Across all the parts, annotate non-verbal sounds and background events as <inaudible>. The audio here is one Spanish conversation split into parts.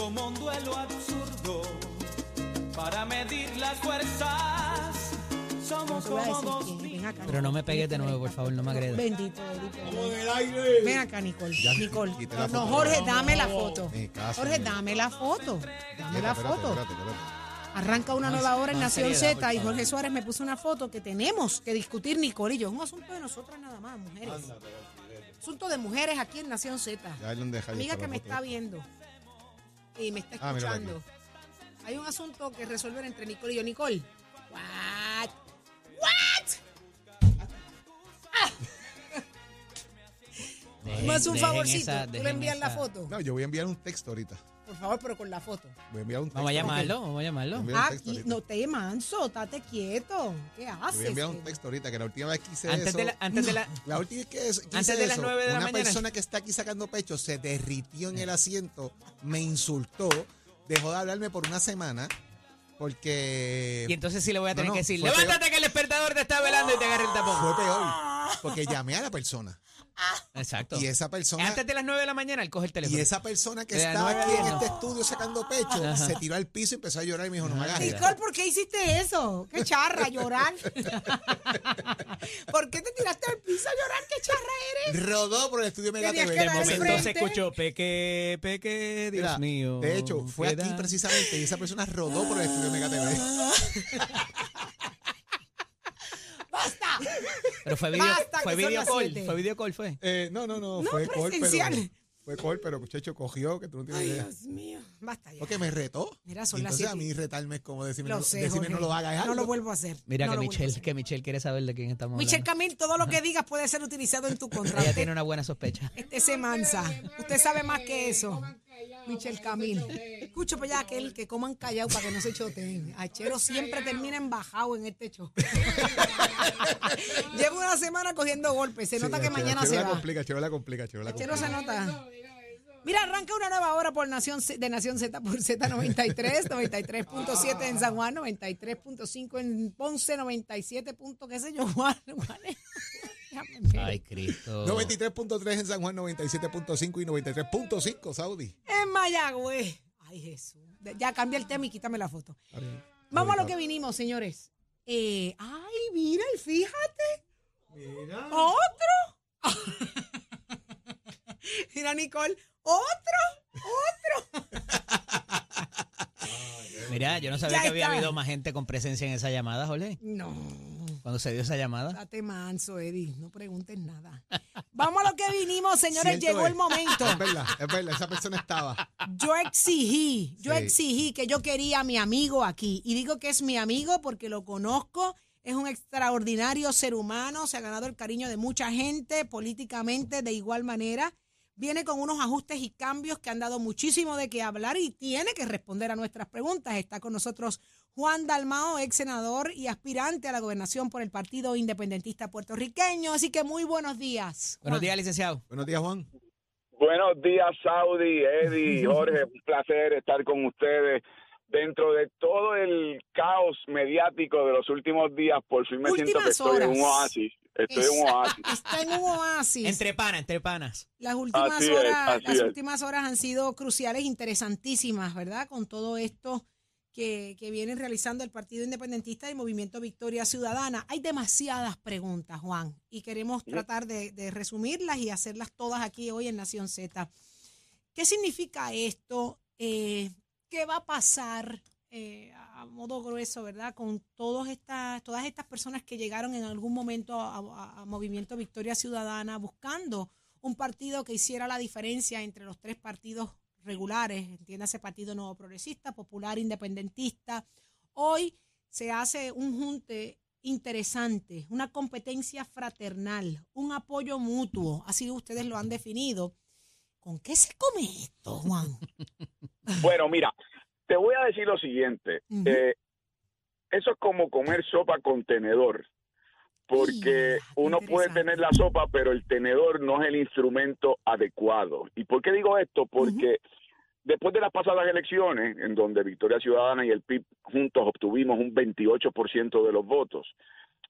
como un duelo absurdo para medir las fuerzas. Somos Te voy a como decir dos que- ven acá, Pero no me pegues de nuevo, por favor, no me agredas. Bendito, bendito. Vamos del aire. Ven acá, Nicole. Ya, Nicole. No. Jorge, dame la foto. Caso, Jorge, dame la foto. Dame la foto. espérate, espérate. Arranca una nueva hora en Nación Z y. Jorge Suárez me puso una foto que tenemos que discutir Nicole y yo. Es un asunto de nosotras nada más, mujeres. Asunto de mujeres aquí en Nación Z. Amiga que me está viendo y me está Ah, mírala aquí. escuchando. Hay un asunto que resolver entre Nicole y yo. Nicole. What? What? <laughs> Me hace un dejen favorcito. esa- Tú le envías la esa- foto. No, yo voy a enviar un texto ahorita. Por favor, pero con la foto. Voy a enviar un texto. Vamos a llamarlo, vamos a llamarlo. Un Ah, texto y- ahorita. no te manso, estate quieto. ¿Qué Yo voy a haces? enviar un texto ahorita, que la última vez que hice Antes eso... de la, antes de la, <laughs> La última vez que, es- que Antes de las eso, nueve de la una mañana. persona que está aquí sacando pecho se derritió en el asiento, me insultó, dejó de hablarme por una semana porque y entonces sí le voy a No, tener no, que decir, fue levántate que el despertador te está velando y te agarra el tapón. fue peor, porque llamé a la persona Exacto. y esa persona Antes de las 9 de la mañana, él coge el teléfono. y esa persona que De las está nueve a aquí en este estudio sacando pecho se tiró al piso y empezó a llorar y me dijo, no me hagas. Nicole, ¿por qué hiciste eso? Qué charra, llorar. ¿Por qué te tiraste al piso a llorar? ¿Qué charra eres? Rodó por el estudio Mega TV. de momento se escuchó peque, peque, Dios Mira, mío. De hecho, fue aquí precisamente y esa persona rodó por el estudio Mega TV. <laughs> ¡Basta! Pero fue video, Basta, fue que son video las call, siete. fue video call, fue. Eh, no, no, no, No, fue call, pero presencial. fue call, pero muchacho cogió que tú no tienes Ay, idea. Dios mío. Basta ya. Porque me retó. Mira, son Y las entonces a siete. mí retarme es como decirme, Lo no, sé, decirme Jorge. no lo hagas. No lo vuelvo a hacer. Mira No que lo vuelvo a Michelle, hacer. que Michelle quiere saber de quién estamos Michelle hablando. Camil, todo lo que <laughs> digas puede ser utilizado en tu contra. Ella tiene una buena sospecha. Este se mansa. Usted sabe más que eso. Michelle Camil. Escucho para allá aquel que coman callado para que no se choteen. <laughs> Achero siempre termina embajado en este show. <laughs> Llevo una semana cogiendo golpes. Se Sí, nota que Chero- mañana Chero se la va. complica, Chero la complica, Chero la Achero complica. se nota. Mira, arranca una nueva hora por Nación Z- de Nación Z por Z93, <laughs> 93.7 en San Juan, 93.5 en Ponce, 97. punto qué sé yo, Juan. Juan. Ay, Cristo. 93.3 en San Juan, 97.5 y 93.5 Saudi. En Mayagüez. Ay, Jesús. Ya cambia el tema y quítame la foto. Vamos a lo que vinimos, señores. Eh, ay, mira, y fíjate. Mira. Otro. <laughs> mira, Nicole. Otro. Mira, yo no sabía Ya que había está. habido más gente con presencia en esa llamada, Jorge. No. Cuando se dio esa llamada. Date manso, Eddie. No preguntes nada. <laughs> Vamos a lo que vinimos, señores. Llegó es. el momento. Es verdad, es verdad, esa persona estaba. Yo exigí, yo Sí. exigí que yo quería a mi amigo aquí. Y digo que es mi amigo porque lo conozco. Es un extraordinario ser humano. Se ha ganado el cariño de mucha gente políticamente de igual manera. Viene con unos ajustes y cambios que han dado muchísimo de qué hablar y tiene que responder a nuestras preguntas. Está con nosotros Juan Dalmao, ex senador y aspirante a la gobernación por el Partido Independentista Puertorriqueño. Así que muy buenos días. Buenos días, licenciado. Buenos días, Juan. Buenos días, Saudi, Eddie, <laughs> Jorge, un placer estar con ustedes. Dentro de todo el caos mediático de los últimos días, por fin me siento que estoy en un oasis. Estoy en un oasis. Está en un oasis. Entre panas, entre panas. Las últimas Así horas, las es. últimas horas han sido cruciales, interesantísimas, ¿verdad? Con todo esto que, que vienen realizando el Partido Independentista y el Movimiento Victoria Ciudadana. Hay demasiadas preguntas, Juan, y queremos tratar de, de resumirlas y hacerlas todas aquí hoy en Nación Z. ¿Qué significa esto? Eh, ¿Qué va a pasar eh, a modo grueso, verdad? Con todas estas, todas estas personas que llegaron en algún momento a, Movimiento Victoria Ciudadana buscando un partido que hiciera la diferencia entre los tres partidos regulares, entiéndase Partido Nuevo Progresista, Popular, Independentista. Hoy se hace un junte interesante, una competencia fraternal, un apoyo mutuo, así ustedes lo han definido. ¿Con qué se come esto, Juan? <laughs> Bueno, mira, te voy a decir lo siguiente. Eh, eso es como comer sopa con tenedor. Porque uno puede tener la sopa, pero el tenedor no es el instrumento adecuado. ¿Y por qué digo esto? Porque después de las pasadas elecciones, en donde Victoria Ciudadana y el PIB juntos obtuvimos un 28% de los votos,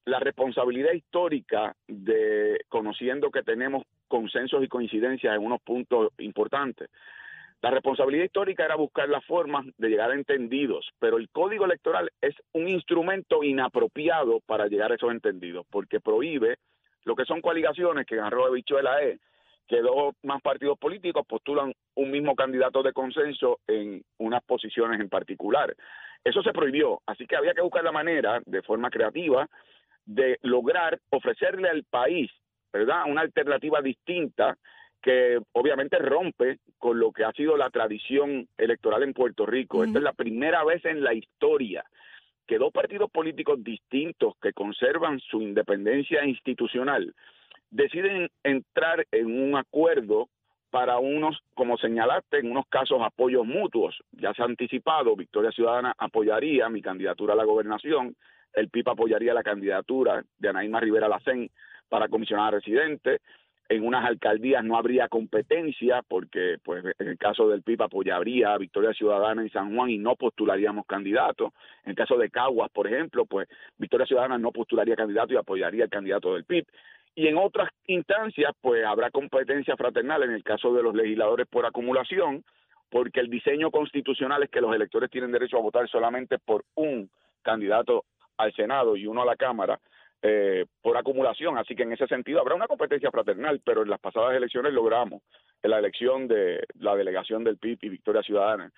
la responsabilidad histórica de, conociendo que tenemos consensos y coincidencias en unos puntos importantes, La responsabilidad histórica era buscar las formas de llegar a entendidos, pero el código electoral es un instrumento inapropiado para llegar a esos entendidos, porque prohíbe lo que son coaligaciones, que en arroba de bichuela es que dos más partidos políticos postulan un mismo candidato de consenso en unas posiciones en particular. Eso se prohibió, así que había que buscar la manera, de forma creativa, de lograr ofrecerle al país, ¿verdad?, una alternativa distinta que obviamente rompe con lo que ha sido la tradición electoral en Puerto Rico. Esta es la primera vez en la historia que dos partidos políticos distintos que conservan su independencia institucional deciden entrar en un acuerdo para unos, como señalaste, en unos casos apoyos mutuos. Ya se ha anticipado, Victoria Ciudadana apoyaría mi candidatura a la gobernación, el PIP apoyaría la candidatura de Anaíma Rivera Lacén para comisionada residente, en unas alcaldías no habría competencia porque pues en el caso del PIB apoyaría a Victoria Ciudadana en San Juan y no postularíamos candidato. En el caso de Caguas, por ejemplo, pues Victoria Ciudadana no postularía candidato y apoyaría el candidato del PIB. Y en otras instancias, pues habrá competencia fraternal en el caso de los legisladores por acumulación, porque el diseño constitucional es que los electores tienen derecho a votar solamente por un candidato al Senado y uno a la Cámara eh, por acumulación. Así que en ese sentido habrá una competencia fraternal, pero en las pasadas elecciones logramos en la elección de la delegación del PIB y Victoria Ciudadana.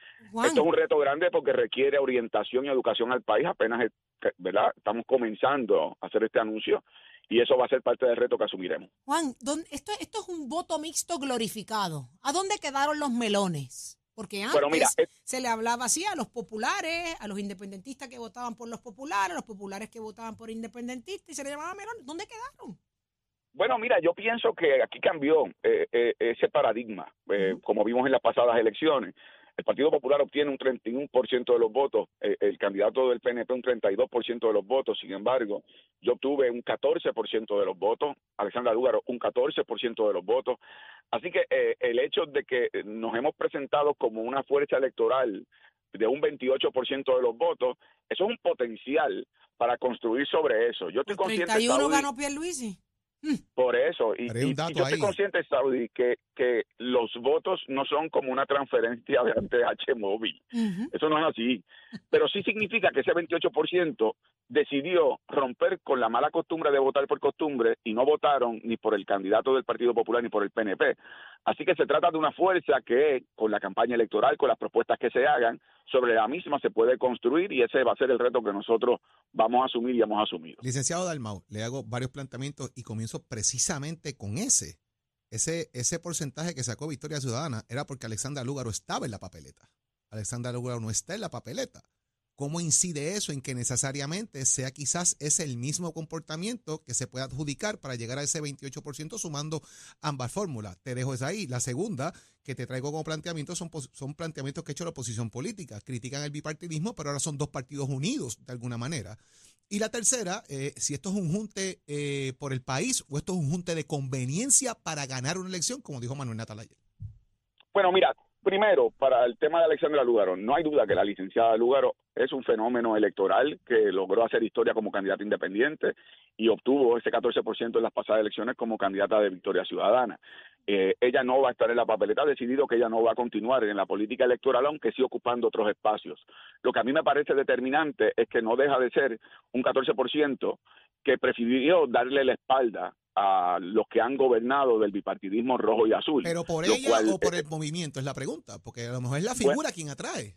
Esto es un reto grande porque requiere orientación y educación al país. Apenas, ¿verdad? Estamos comenzando a hacer este anuncio y eso va a ser parte del reto que asumiremos. Juan, esto, esto es un voto mixto glorificado. ¿A dónde quedaron los melones? Porque antes se le hablaba así a los populares, a los independentistas que votaban por los populares, a los populares que votaban por independentistas, y se le llamaba melones. ¿Dónde quedaron? Bueno, mira, yo pienso que aquí cambió eh, eh, ese paradigma, eh, como vimos en las pasadas elecciones. El Partido Popular obtiene un 31% de los votos, eh, el candidato del PNP un 32% de los votos, sin embargo, yo obtuve un 14% de los votos, Alexandra Lúgaro un 14% de los votos. Así que eh, el hecho de que nos hemos presentado como una fuerza electoral de un 28% de los votos, eso es un potencial para construir sobre eso. Yo estoy consciente 31 ganó Pierluisi. Por eso, y, yo estoy consciente, Saudi, que, que los votos no son como una transferencia de ATH móvil. Eso no es así. Pero sí significa que ese 28% decidió romper con la mala costumbre de votar por costumbre y no votaron ni por el candidato del Partido Popular ni por el PNP. Así que se trata de una fuerza que con la campaña electoral, con las propuestas que se hagan, sobre la misma se puede construir y ese va a ser el reto que nosotros vamos a asumir y hemos asumido. Licenciado Dalmau, le hago varios planteamientos y comienzo precisamente con ese. Ese, ese porcentaje que sacó Victoria Ciudadana era porque Alexandra Lúgaro estaba en la papeleta. Alexandra Lúgaro no está en la papeleta. ¿Cómo incide eso en que necesariamente sea quizás ese el mismo comportamiento que se puede adjudicar para llegar a ese 28% sumando ambas fórmulas? Te dejo esa ahí. La segunda que te traigo como planteamiento son, son planteamientos que ha hecho la oposición política. Critican el bipartidismo, pero ahora son dos partidos unidos de alguna manera. Y la tercera, eh, si esto es un junte eh, por el país o esto es un junte de conveniencia para ganar una elección, como dijo Manuel Natal ayer. Bueno, mira, Primero, para el tema de Alexandra Lugaro, no hay duda que la licenciada Lugaro es un fenómeno electoral que logró hacer historia como candidata independiente y obtuvo ese 14% en las pasadas elecciones como candidata de Victoria Ciudadana. Eh, ella no va a estar en la papeleta, ha decidido que ella no va a continuar en la política electoral, aunque sí ocupando otros espacios. Lo que a mí me parece determinante es que no deja de ser un 14% que prefirió darle la espalda a los que han gobernado del bipartidismo rojo y azul. Pero por ella o por el movimiento es la pregunta, porque a lo mejor es la figura quien atrae.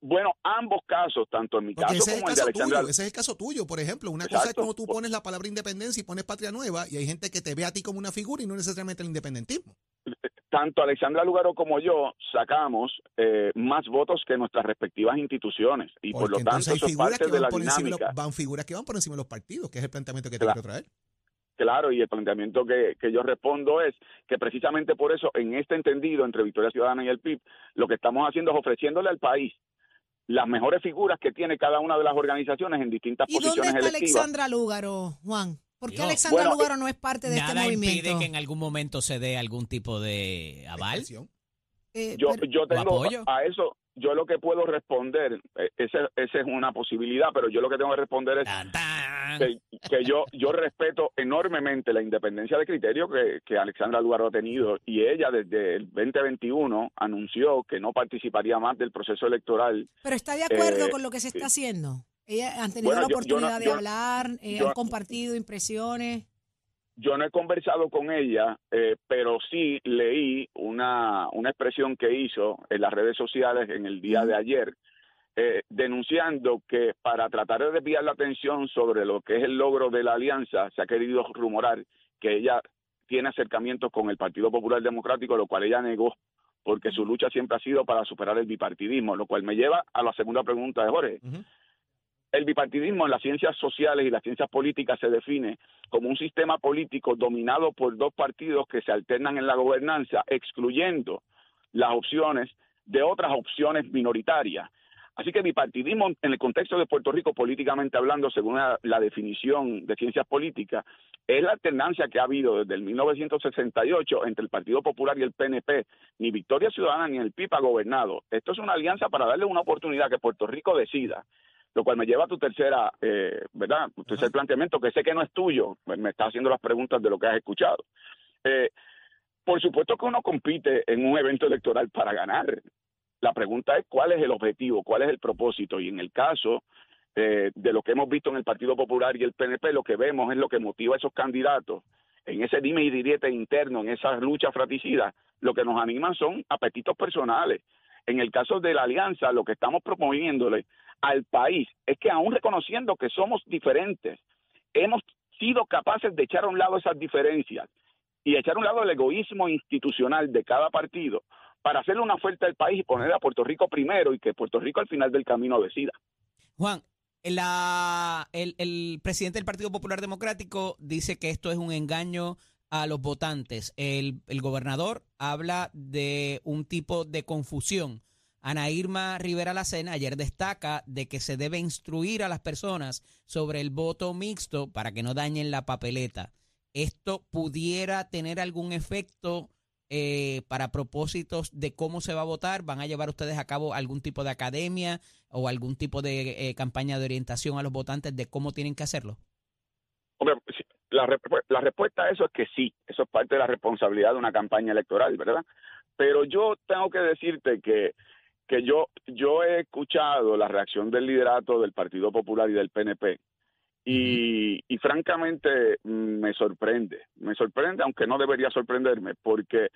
Bueno, ambos casos, tanto en mi caso como en el de Alexandra. ese es el caso tuyo, por ejemplo. Una cosa es como tú pones la palabra independencia y pones patria nueva, y hay gente que te ve a ti como una figura y no necesariamente el independentismo. Tanto Alexandra Lugaro como yo sacamos eh, más votos que nuestras respectivas instituciones, y por lo tanto eso es parte de la dinámica. van figuras que van por encima de los partidos, que es el planteamiento que te quiero traer. Claro, y el planteamiento que, que, yo respondo es que precisamente por eso, en este entendido entre Victoria Ciudadana y el PIB, lo que estamos haciendo es ofreciéndole al país las mejores figuras que tiene cada una de las organizaciones en distintas posiciones ¿Y dónde está Alexandra Lúgaro, Juan? ¿Por qué Alexandra Lúgaro no es parte de este movimiento? impide que en algún momento se dé algún tipo de aval? Eh, yo, yo tengo a eso, yo lo que puedo responder, eh, esa, esa es una posibilidad, pero yo lo que tengo que responder es que, que yo yo respeto enormemente la independencia de criterio que, que Alexandra Lugaro ha tenido y ella desde el 2021 anunció que no participaría más del proceso electoral. Pero está de acuerdo Eh, con lo que se está haciendo. Ella han tenido Bueno, la yo- yo no- oportunidad de yo- hablar, eh, yo- han compartido impresiones. Yo no he conversado con ella, eh, pero sí leí una, una expresión que hizo en las redes sociales en el día de ayer, eh, denunciando que para tratar de desviar la atención sobre lo que es el logro de la alianza, se ha querido rumorar que ella tiene acercamientos con el Partido Popular Democrático, lo cual ella negó, porque su lucha siempre ha sido para superar el bipartidismo, lo cual me lleva a la segunda pregunta de Jorge. El bipartidismo en las ciencias sociales y las ciencias políticas se define como un sistema político dominado por dos partidos que se alternan en la gobernanza, excluyendo las opciones de otras opciones minoritarias. Así que bipartidismo en el contexto de Puerto Rico, políticamente hablando, según la, definición de ciencias políticas, es la alternancia que ha habido desde el 1968 entre el Partido Popular y el PNP. Ni Victoria Ciudadana ni el PIB ha gobernado. Esto es una alianza para darle una oportunidad que Puerto Rico decida lo cual me lleva a tu tercera, eh, ¿verdad? Tu tercer planteamiento, que sé que no es tuyo, me me está haciendo las preguntas de lo que has escuchado. Eh, por supuesto que uno compite en un evento electoral para ganar. La pregunta es cuál es el objetivo, cuál es el propósito. Y en el caso eh, de lo que hemos visto en el Partido Popular y el PNP, lo que vemos es lo que motiva a esos candidatos en ese dime y direte interno, en esa lucha fratricida, lo que nos animan son apetitos personales. En el caso de la alianza, lo que estamos proponiéndole al país es que aún reconociendo que somos diferentes, hemos sido capaces de echar a un lado esas diferencias y echar a un lado el egoísmo institucional de cada partido para hacerle una oferta al país y poner a Puerto Rico primero y que Puerto Rico al final del camino decida. Juan, la- el, el presidente del Partido Popular Democrático dice que esto es un engaño a los votantes. El, el gobernador habla de un tipo de confusión. Ana Irma Rivera Lacena ayer destaca de que se debe instruir a las personas sobre el voto mixto para que no dañen la papeleta. ¿Esto pudiera tener algún efecto eh, para propósitos de cómo se va a votar? ¿Van a llevar ustedes a cabo algún tipo de academia o algún tipo de eh, campaña de orientación a los votantes de cómo tienen que hacerlo? Hombre, la, respu- la respuesta a eso es que sí, eso es parte de la responsabilidad de una campaña electoral, ¿verdad? Pero yo tengo que decirte que, que yo, yo he escuchado la reacción del liderato del Partido Popular y del PNP y, y francamente mm, me sorprende, me sorprende, aunque no debería sorprenderme, porque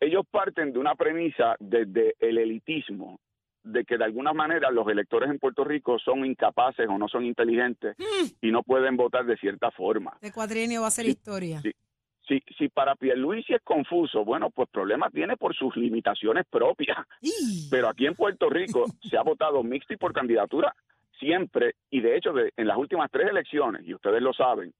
ellos parten de una premisa desde el elitismo, de que de alguna manera los electores en Puerto Rico son incapaces o no son inteligentes y no pueden votar de cierta forma. De cuatrienio va a ser Sí, historia. sí. Si, si para Pierluisi es confuso, bueno, pues problema tiene por sus limitaciones propias. Pero aquí en Puerto Rico se ha votado mixto y por candidatura siempre, y de hecho de- en las últimas tres elecciones, y ustedes lo saben,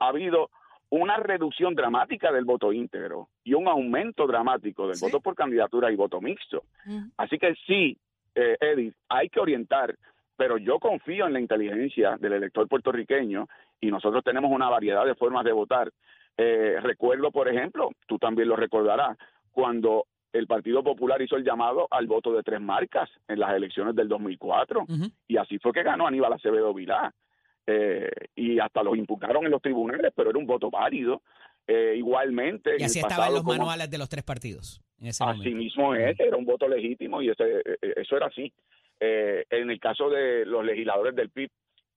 ha habido una reducción dramática del voto íntegro y un aumento dramático del Sí. voto por candidatura y voto mixto. Así que sí, eh, Eddie, hay que orientar, pero yo confío en la inteligencia del elector puertorriqueño y nosotros tenemos una variedad de formas de votar. Eh, recuerdo, por ejemplo, tú también lo recordarás, cuando el Partido Popular hizo el llamado al voto de tres marcas en las elecciones del 2004 Ujú. y así fue que ganó Aníbal Acevedo Vilá. Eh, y hasta lo impugnaron en los tribunales, pero era un voto válido. Eh, igualmente, en Y así estaban los como- manuales de los tres partidos en ese Así momento. mismo es, era un voto legítimo y ese, eh, eh, eso era así. Eh, en el caso de los legisladores del PIB,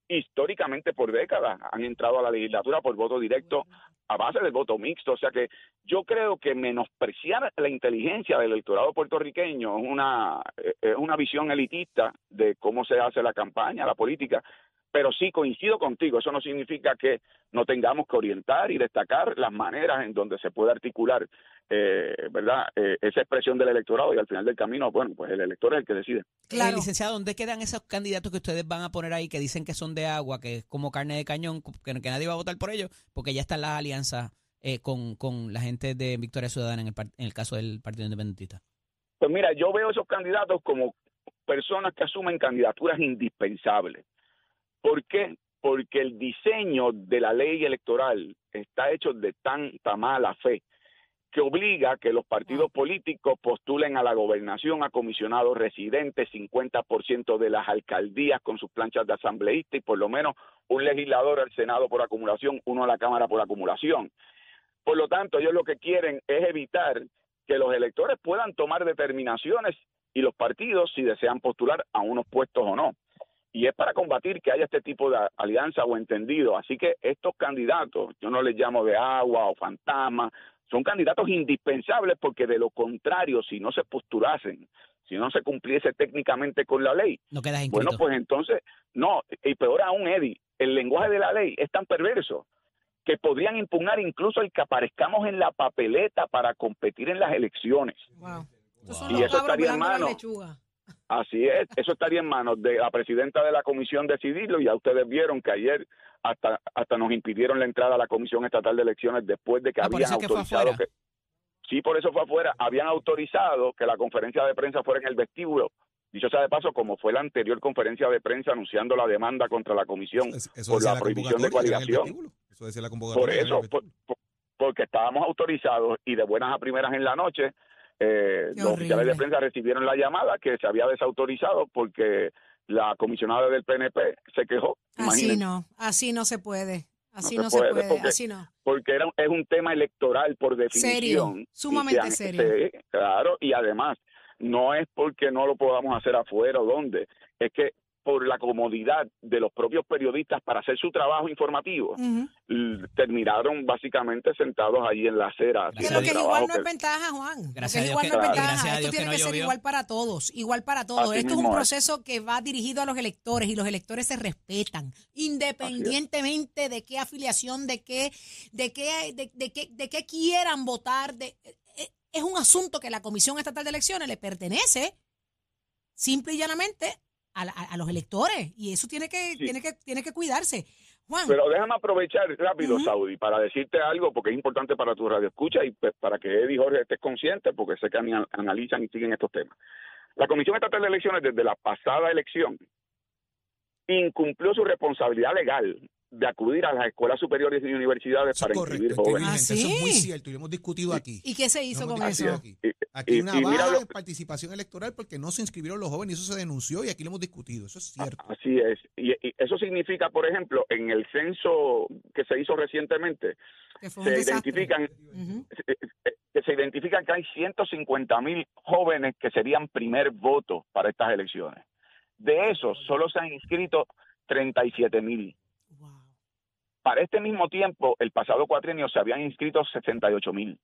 históricamente por décadas han entrado a la legislatura por voto directo a base del voto mixto. O sea que yo creo que menospreciar la inteligencia del electorado puertorriqueño es una, eh, es una visión elitista de cómo se hace la campaña, la política. Pero sí coincido contigo, eso no significa que no tengamos que orientar y destacar las maneras en donde se puede articular, eh, ¿verdad? Eh, esa expresión del electorado y al final del camino, bueno, pues el elector es el que decide. Claro. Eh, licenciado, ¿dónde quedan esos candidatos que ustedes van a poner ahí que dicen que son de agua, que es como carne de cañón, que, que nadie va a votar por ellos, porque ya están las alianzas eh, con, con la gente de Victoria Ciudadana en el, par- en el caso del Partido Independentista? Pues mira, yo veo esos candidatos como personas que asumen candidaturas indispensables. ¿Por qué? Porque el diseño de la ley electoral está hecho de tanta mala fe que obliga a que los partidos políticos postulen a la gobernación a comisionados residentes, 50% de las alcaldías con sus planchas de asambleísta y por lo menos un legislador al Senado por acumulación, uno a la Cámara por acumulación. Por lo tanto, ellos lo que quieren es evitar que los electores puedan tomar determinaciones y los partidos si desean postular a unos puestos o no. Y es para combatir que haya este tipo de alianza o entendido. Así que estos candidatos, yo no les llamo de agua o fantasma, son candidatos indispensables porque de lo contrario, si no se postulasen, si no se cumpliese técnicamente con la ley, No quedas inscrito. bueno, pues entonces, no, y peor aún, Eddie, el lenguaje de la ley es tan perverso que podrían impugnar incluso el que aparezcamos en la papeleta para competir en las elecciones. Wow. Son Y eso estaría en pelando la mano. lechuga. Así es, eso estaría en manos de la presidenta de la comisión decidirlo y ya ustedes vieron que ayer hasta hasta nos impidieron la entrada a la comisión estatal de elecciones después de que Ah, habían que autorizado afuera. que sí por eso fue afuera habían autorizado que la conferencia de prensa fuera en el vestíbulo dicho sea de paso como fue la anterior conferencia de prensa anunciando la demanda contra la comisión Eso por decía la prohibición de coaligación. Eso decía la convocatoria. por eso por- por- porque estábamos autorizados y de buenas a primeras en la noche eh, los oficiales de prensa recibieron la llamada que se había desautorizado porque la comisionada del PNP se quejó. Así no, así no se puede. Así se no se puede, puede, porque- así no. Porque era, es un tema electoral por definición. Serio, sumamente se han- serio. sí, claro, y además, no es porque no lo podamos hacer afuera o donde, es que por la comodidad de los propios periodistas para hacer su trabajo informativo, terminaron básicamente sentados ahí en la acera. A que igual no es ventaja, Juan. Lo Gracias que a es Dios igual que- no es ventaja. Esto tiene que no ser igual para todos, igual para todos. Así Esto es un es. proceso que va dirigido a los electores y los electores se respetan, independientemente de qué afiliación, de qué, de qué, de, de qué, de qué quieran votar. De, eh, es un asunto que la Comisión Estatal de Elecciones le pertenece simple y llanamente a, la- a- a los electores y eso tiene que, Sí. tiene que, tiene que cuidarse. Juan, Pero déjame aprovechar rápido. Saudi, para decirte algo, porque es importante para tu radio escucha y pues, para que Eddie y Jorge estés conscientes, porque sé que analizan y siguen estos temas. La Comisión Estatal de Elecciones, desde la pasada elección, incumplió su responsabilidad legal de acudir a las escuelas superiores y universidades Eso para correcto, inscribir jóvenes. ¿Ah, Eso es muy sí? cierto y lo hemos discutido aquí. ¿y qué se hizo con eso? Aquí, Y- Aquí hay y- una y baja lo- en participación electoral porque no se inscribieron los jóvenes y eso se denunció y aquí lo hemos discutido. Eso es cierto. Así es. Y, y eso significa, por ejemplo, en el censo que se hizo recientemente, se desastre. identifican que se identifican que hay 150 mil jóvenes que serían primer voto para estas elecciones. De esos, solo se han inscrito 37 mil. Para este mismo tiempo, el pasado cuatrienio se habían inscrito 68 mil.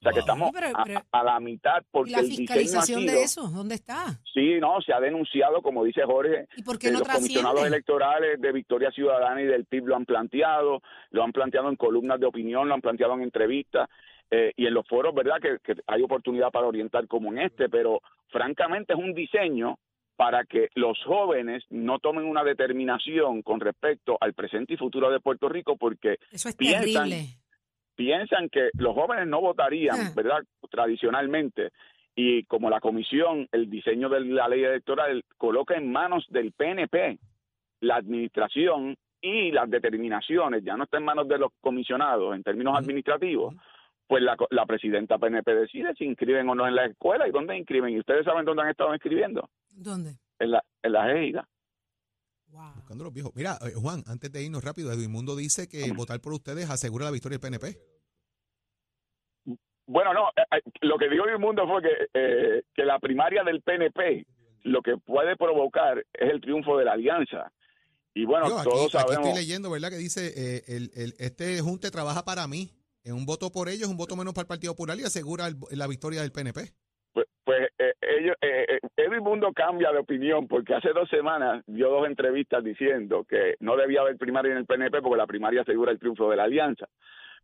O sea que estamos Pero- a- pero- a, la mitad ¿Y porque la el diseño ha fiscalización sido... de eso? ¿Dónde está? Sí, no, se ha denunciado, como dice Jorge, ¿Y por qué que no los comisionados electorales de Victoria Ciudadana y del PIB lo han planteado, lo han planteado en columnas de opinión, lo han planteado en entrevistas eh, y en los foros, ¿verdad? Que, que hay oportunidad para orientar como en este, pero francamente es un diseño para que los jóvenes no tomen una determinación con respecto al presente y futuro de Puerto Rico porque Eso es piensan- terrible. piensan que los jóvenes no votarían, Ah. ¿verdad? Tradicionalmente. Y como la comisión, el diseño de la ley electoral coloca en manos del PNP la administración y las determinaciones, ya no está en manos de los comisionados en términos administrativos, pues la, la presidenta PNP decide si inscriben o no en la escuela y dónde inscriben. ¿Y ustedes saben dónde han estado inscribiendo? ¿Dónde? En la, en la égida. Wow. Buscando los viejos. Mira, eh, Juan, antes de irnos rápido, Edwin Mundo dice que votar por ustedes asegura la victoria del PNP. Bueno, no, eh, eh, lo que dijo el mundo fue que, eh, que la primaria del PNP lo que puede provocar es el triunfo de la alianza. Y bueno, Yo, aquí, todos aquí sabemos. estoy leyendo, ¿verdad? Que dice, eh, el, el- este junte trabaja para mí. En un voto por ellos, un voto menos para el Partido Popular y asegura el- la victoria del PNP. Pues, eh, ellos, eh, eh, Edwin Mundo cambia de opinión porque hace dos semanas dio dos entrevistas diciendo que no debía haber primaria en el PNP porque la primaria asegura el triunfo de la alianza.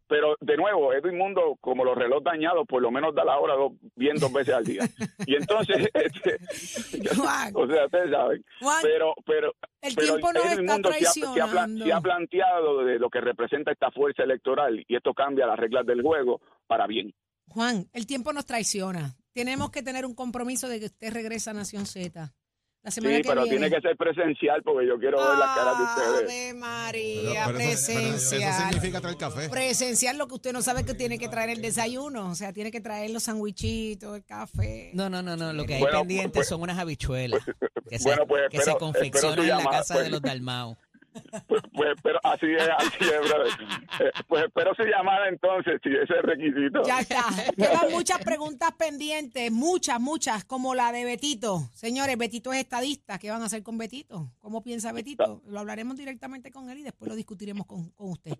Pero de nuevo, Edwin Mundo, como los reloj dañados, por lo menos da la hora dos, bien dos veces al día. Y entonces, <laughs> este, Juan, o sea, ustedes saben. Juan, Pero, pero el pero tiempo nos Edwin está Mundo se ha- se ha planteado de lo que representa esta fuerza electoral y esto cambia las reglas del juego para bien. Juan, el tiempo nos traiciona. Tenemos que tener un compromiso de que usted regresa a Nación Z. La semana Sí, que pero viene. tiene que ser presencial porque yo quiero ver las caras de ustedes. Ave María, Pero- pero eso- pero eso presencial. significa traer café. Presencial, lo que usted no sabe es que tiene que traer el desayuno, o sea, tiene que traer los sandwichitos, el café. No, no, no, no. Lo que hay Bueno, pendientes pues- son unas habichuelas que se, bueno, pues que espero- se confeccionan en la casa pues. de los Dalmau. Pues, pues, pero así es, así es, brother. Eh, pues espero su llamada entonces, si ese es el requisito. Ya está. Quedan muchas preguntas pendientes, muchas, muchas, como la de Betito. Señores, Betito es estadista. ¿Qué van a hacer con Betito? ¿Cómo piensa Betito? Lo hablaremos directamente con él y después lo discutiremos con, con usted.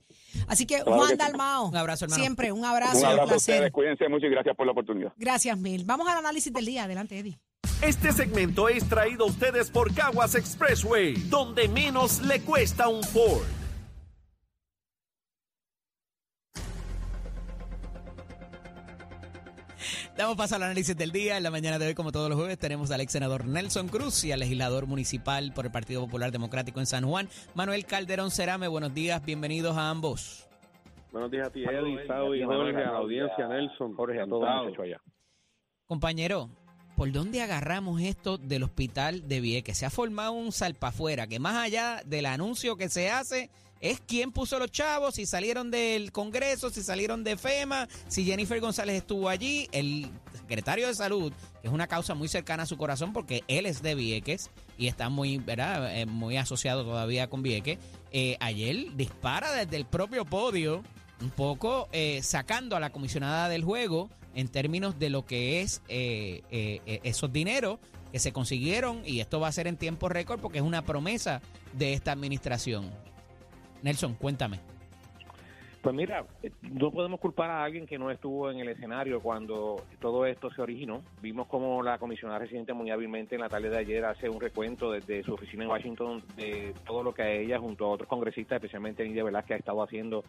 Así que, Claro Juan que sí. Dalmao. Un abrazo, hermano. Siempre, un abrazo, Un un, abrazo a placer. ustedes, cuídense mucho y gracias por la oportunidad. Gracias mil. Vamos al análisis del día. Adelante, Eddie. Este segmento es traído a ustedes por Caguas Expressway, donde menos le cuesta un Ford. Damos paso al análisis del día. En la mañana de hoy, como todos los jueves, tenemos al ex senador Nelson Cruz y al legislador municipal por el Partido Popular Democrático en San Juan, Manuel Calderón Cerame. Buenos días, bienvenidos a ambos. Buenos días a ti, Eddie, Saudi, Jorge, a la audiencia, Nelson, Jorge, a todos allá. Compañero, ¿por dónde agarramos esto del hospital de Vieques? Se ha formado un salpafuera que más allá del anuncio que se hace es quién puso los chavos, si salieron del Congreso, si salieron de FEMA, si Jennifer González estuvo allí, el secretario de Salud, que es una causa muy cercana a su corazón porque él es de Vieques y está muy, ¿verdad? Eh, muy asociado todavía con Vieques. Eh, ayer dispara desde el propio podio un poco eh, sacando a la comisionada del juego en términos de lo que es eh, eh, eh, esos dineros que se consiguieron y esto va a ser en tiempo récord porque es una promesa de esta administración. Nelson, cuéntame. Pues mira, eh, no podemos culpar a alguien que no estuvo en el escenario cuando todo esto se originó. Vimos como la comisionada residente muy hábilmente en la tarde de ayer hace un recuento desde su oficina en Washington de todo lo que a ella, junto a otros congresistas, especialmente Nidia Velázquez, ha estado haciendo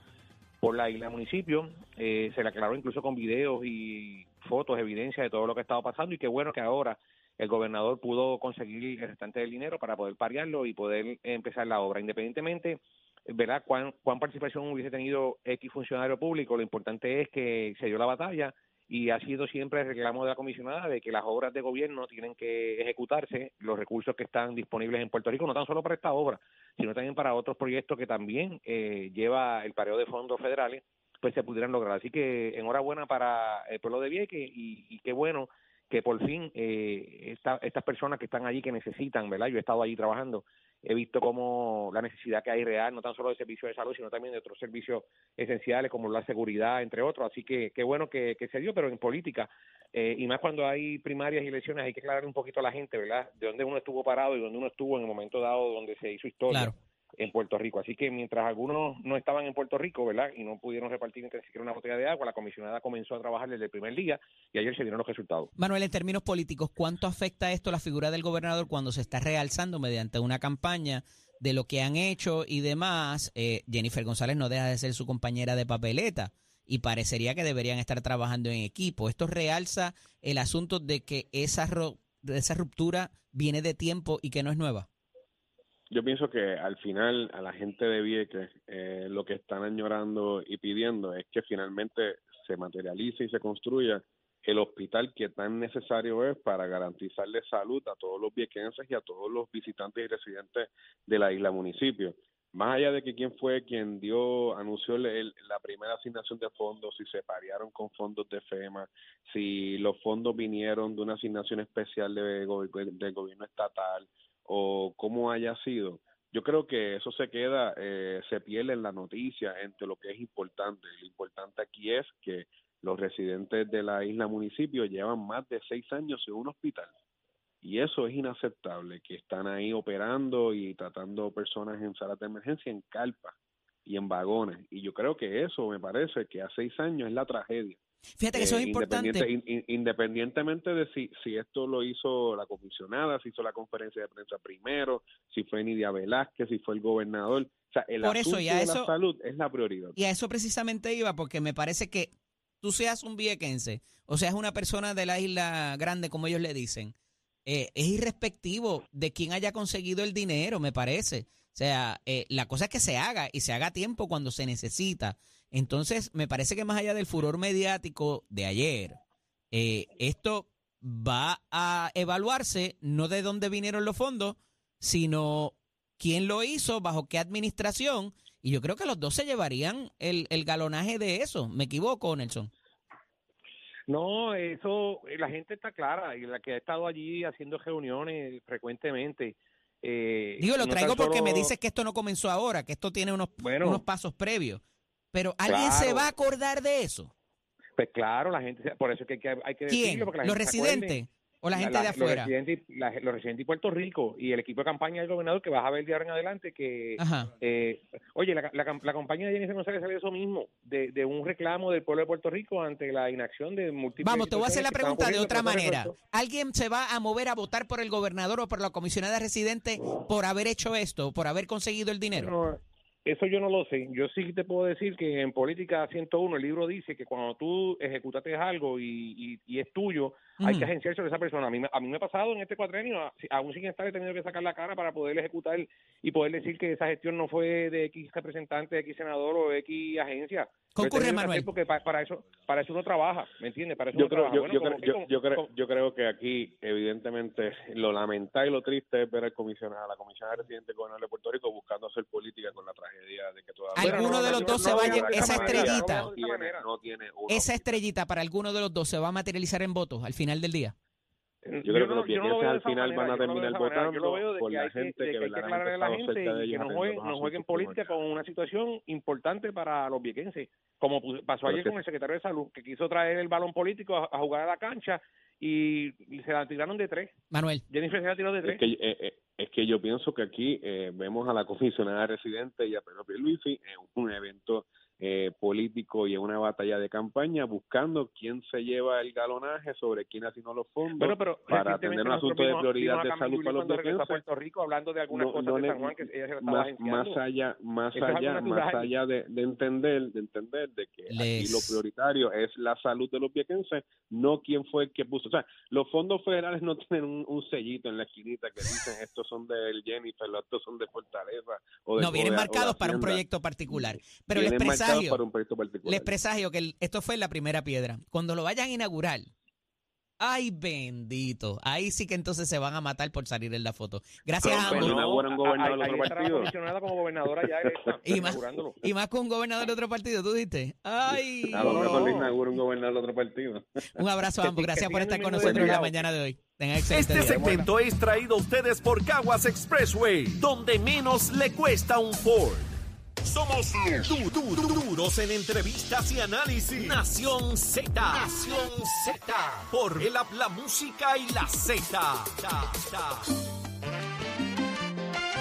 por la isla municipio. Eh, se le aclaró incluso con videos y fotos, evidencia de todo lo que ha estado pasando y qué bueno que ahora el gobernador pudo conseguir el restante del dinero para poder pariarlo y poder empezar la obra. Independientemente, ¿verdad? Cuán, cuán participación hubiese tenido X funcionario público, lo importante es que se dio la batalla y ha sido siempre el reclamo de la comisionada de que las obras de gobierno tienen que ejecutarse, los recursos que están disponibles en Puerto Rico, no tan solo para esta obra, sino también para otros proyectos que también eh, lleva el pareo de fondos federales, pues se pudieran lograr. Así que enhorabuena para el pueblo de Vieques y, y qué bueno que por fin eh, esta- estas personas que están allí que necesitan, ¿verdad? Yo he estado allí trabajando, he visto como la necesidad que hay real, no tan solo de servicios de salud, sino también de otros servicios esenciales como la seguridad, entre otros. Así que qué bueno que, se dio, pero en política, eh, y más cuando hay primarias y elecciones, hay que aclarar un poquito a la gente, ¿verdad? De dónde uno estuvo parado y dónde uno estuvo en el momento dado donde se hizo historia. Claro. En Puerto Rico. Así que mientras algunos no estaban en Puerto Rico, ¿verdad? Y no pudieron repartir ni siquiera una botella de agua, la comisionada comenzó a trabajar desde el primer día y ayer se dieron los resultados. Manuel, en términos políticos, ¿cuánto afecta esto la figura del gobernador cuando se está realzando mediante una campaña de lo que han hecho y demás? Eh, Jennifer González no deja de ser su compañera de papeleta y parecería que deberían estar trabajando en equipo. Esto realza el asunto de que esa, esa ruptura viene de tiempo y que no es nueva. Yo pienso que al final a la gente de Vieques eh, lo que están añorando y pidiendo es que finalmente se materialice y se construya el hospital que tan necesario es para garantizarle salud a todos los viequenses y a todos los visitantes y residentes de la isla municipio. Más allá de que quién fue quien dio, anunció el- la primera asignación de fondos, si se parearon con fondos de FEMA, si los fondos vinieron de una asignación especial de go- del gobierno estatal, o cómo haya sido, yo creo que eso se queda, eh, se pierde en la noticia entre lo que es importante. Lo importante aquí es que los residentes de la isla municipio llevan más de seis años en un hospital. Y eso es inaceptable, que están ahí operando y tratando personas en salas de emergencia en carpas y en vagones. Y yo creo que eso me parece que a seis años es la tragedia. Fíjate que eso Eh, es importante. independiente- in- in- independientemente de si, si esto lo hizo la comisionada, si hizo la conferencia de prensa primero, si fue Nidia Velázquez, si fue el gobernador. O sea, el Por eso, asunto y a de la salud es la prioridad. Y a eso precisamente iba, porque me parece que tú seas un viequense, o seas una persona de la isla grande, como ellos le dicen, eh, es irrespectivo de quién haya conseguido el dinero, me parece. O sea, eh, la cosa es que se haga y se haga a tiempo cuando se necesita. Entonces, me parece que más allá del furor mediático de ayer, eh, esto va a evaluarse no de dónde vinieron los fondos, sino quién lo hizo, bajo qué administración. Y yo creo que los dos se llevarían el, el galonaje de eso. ¿Me equivoco, Nelson? No, eso, eh, la gente está clara y la que ha estado allí haciendo reuniones frecuentemente, Eh, Digo, lo no traigo porque me dices que esto no comenzó ahora, que esto tiene unos, Bueno. unos pasos previos. Pero ¿alguien se va a acordar de eso? Pues claro, la gente, por eso es que hay que, hay que ¿Quién? decirlo. Porque la ¿Los gente residentes o la gente de Los afuera? residentes, y- la- los residentes de Puerto Rico y el equipo de campaña del gobernador que vas a ver de ahora en adelante que. Eh, oye, la, la, cam- la campaña de Jennifer González salió de eso mismo, de, de un reclamo del pueblo de Puerto Rico ante la inacción de múltiples Vamos, te voy a hacer la pregunta de otra manera. ¿Alguien se va a mover a votar por el gobernador o por la comisionada residente por haber hecho esto, por haber conseguido el dinero? No, eso yo no lo sé. Yo sí te puedo decir que en Política 101 el libro dice que cuando tú ejecutaste algo y, y es tuyo, hay que agenciar sobre esa persona. A mí, me- a mí me ha pasado en este cuatrenio, a- aún sin estar, he tenido que sacar la cara para poder ejecutar y poder decir que esa gestión no fue de X representante, de X senador o de X agencia. Concurre, Manuel. Porque pa- para eso para eso uno trabaja, ¿me entiendes? Para eso Yo uno creo, trabaja. yo, Bueno, yo, como- creo, yo, como- yo creo, como- yo creo que aquí, evidentemente, lo lamentable y lo triste es ver al comisionado, a la comisionada residente gobernador de Puerto Rico buscando hacer política con la tragedia de que todavía. Alguno no, de los no, dos no se va a voy a lle- hablar de esa manera, estrellita. tiene, tiene una Esa estrellita para alguno de los dos se va a materializar en votos al final del día. Yo creo que los no- yo no lo viequenses al final manera, van a terminar votando veo de por que la gente que que hay que verdaderamente la gente cerca de y que ellos no jueguen, no jueguen política con una situación importante para los viequenses, como pasó ayer con el secretario de Salud, que quiso traer el balón político a, a jugar a la cancha y, y se la tiraron de tres. Manuel. Jennifer se la tiró de tres. Es que, eh, eh, es que yo pienso que aquí eh, vemos a la comisionada residente y a Pedro Pierluisi en un evento eh, político y en una batalla de campaña buscando quién se lleva el galonaje sobre quién asignó los fondos Bueno, pero para atender un asunto de prioridad de salud para los viequenses. Puerto Rico hablando de algunas No- cosas no de San Juan que ella se más, más allá más allá más allá de, de entender de entender de que aquí lo prioritario es la salud de los viequenses no quién fue el que puso o sea los fondos federales no <laughs> tienen un, un sellito en la esquinita que dicen estos son del Jennifer estos son de Fortaleza o de, No, vienen de- de marcados para un proyecto particular. Pero presagio, para un proyecto particular les presagio que el- esto fue la primera piedra. Cuando lo vayan a inaugurar, ay bendito, ahí sí que entonces se van a matar por salir en la foto. Gracias Pero, a ambos. no inauguran un gobernador de otro partido. como gobernadora ya Y más, inaugurándolo. y más con un gobernador de otro partido, tú diste. Ay. a lo No, mejor no. le inaugura un gobernador de otro partido Un abrazo a ambos. Gracias por estar con nosotros en la mañana de hoy. Este segmento es traído a ustedes por Caguas Expressway, donde menos le cuesta un Ford. Somos du- du- du- duros en entrevistas y análisis. Nación Z. Nación Z. Por el app, la música y la Z.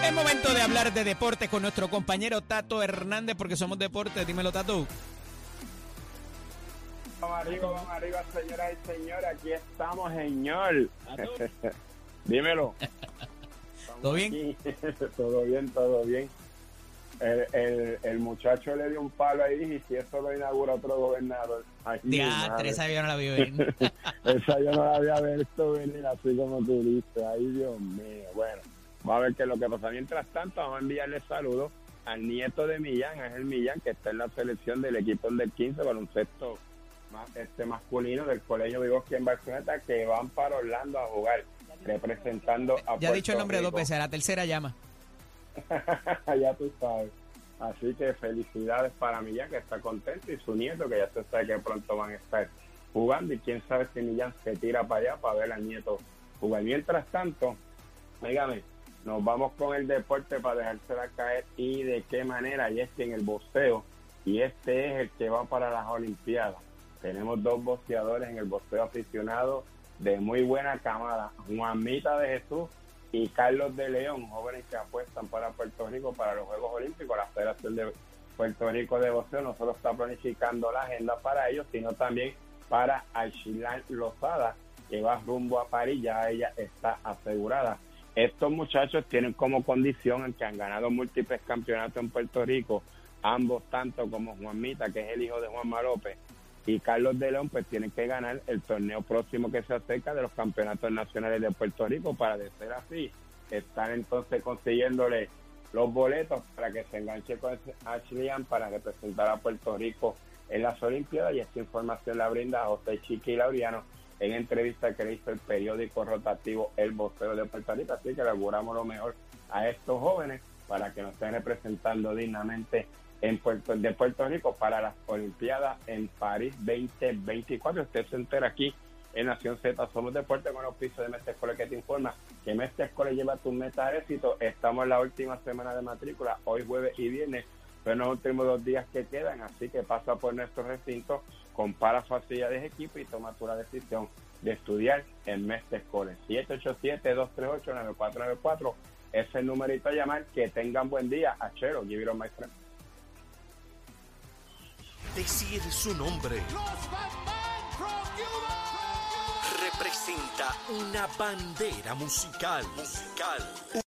Es momento de hablar de deportes con nuestro compañero Tato Hernández, porque somos deportes. Dímelo, Tato. Vamos arriba, vamos arriba, señoras y señores. Aquí estamos, señor. <laughs> Dímelo. ¿Todo bien? Aquí. <laughs> todo bien, todo bien. El, el, el muchacho le dio un palo ahí y si eso lo inaugura otro gobernador. Mi Diatre, esa yo no la vi <laughs> venir. Esa yo no la había visto venir así como tú dices. Ay, Dios mío. Bueno, vamos a ver qué es lo que pasa. Mientras tanto, vamos a enviarle saludos al nieto de Millán, Ángel Millán, que está en la selección del equipo del 15 con un sexto más, este masculino del Colegio Vygotsky en Barcelona, que van para Orlando a jugar, representando a Ya he dicho el Puerto nombre dos Rico. veces, a la tercera llama. <laughs> ya tú sabes. Así que felicidades para Millán, que está contento, y su nieto, que ya se sabe que pronto van a estar jugando. Y quién sabe si Millán se tira para allá para ver al nieto jugar. Mientras tanto, dígame, nos vamos con el deporte para dejársela caer. ¿Y de qué manera? Y es en el boxeo, y este es el que va para las Olimpiadas. Tenemos dos boxeadores en el boxeo aficionado de muy buena camada. Juanmita de Jesús y Carlos de León, jóvenes que apuestan para Puerto Rico para los Juegos Olímpicos. La Federación de Puerto Rico de Boxeo no solo está planificando la agenda para ellos, sino también para Aichilan Lozada, que va rumbo a París, ya ella está asegurada. Estos muchachos tienen como condición en que han ganado múltiples campeonatos en Puerto Rico, ambos tanto como Juanmita, que es el hijo de Juanma López, y Carlos de León, pues tienen que ganar el torneo próximo que se acerca de los campeonatos nacionales de Puerto Rico para de ser así, están entonces consiguiéndole los boletos para que se enganche con Ashley para representar a Puerto Rico en las Olimpiadas. Y esta información la brinda José Chiqui Laureano en entrevista que le hizo el periódico rotativo El Vocero de Puerto Rico, así que le auguramos lo mejor a estos jóvenes para que nos estén representando dignamente en Puerto, de Puerto Rico para las Olimpiadas en París 2024. Usted se entera aquí en Nación Z. Somos Deporte con pisos de Mestre Escuela que te informa que Mestre Escuela lleva tu meta de éxito. Estamos en la última semana de matrícula, hoy jueves y viernes, pero los últimos dos días que quedan, así que pasa por nuestro recinto, compara facilidades de equipo y toma tu la decisión de estudiar en Mestre Escuela. 787-238-9494 es el numerito a llamar. Que tengan buen día. Achero, give it on my friend. Decir su nombre representa una bandera musical. musical.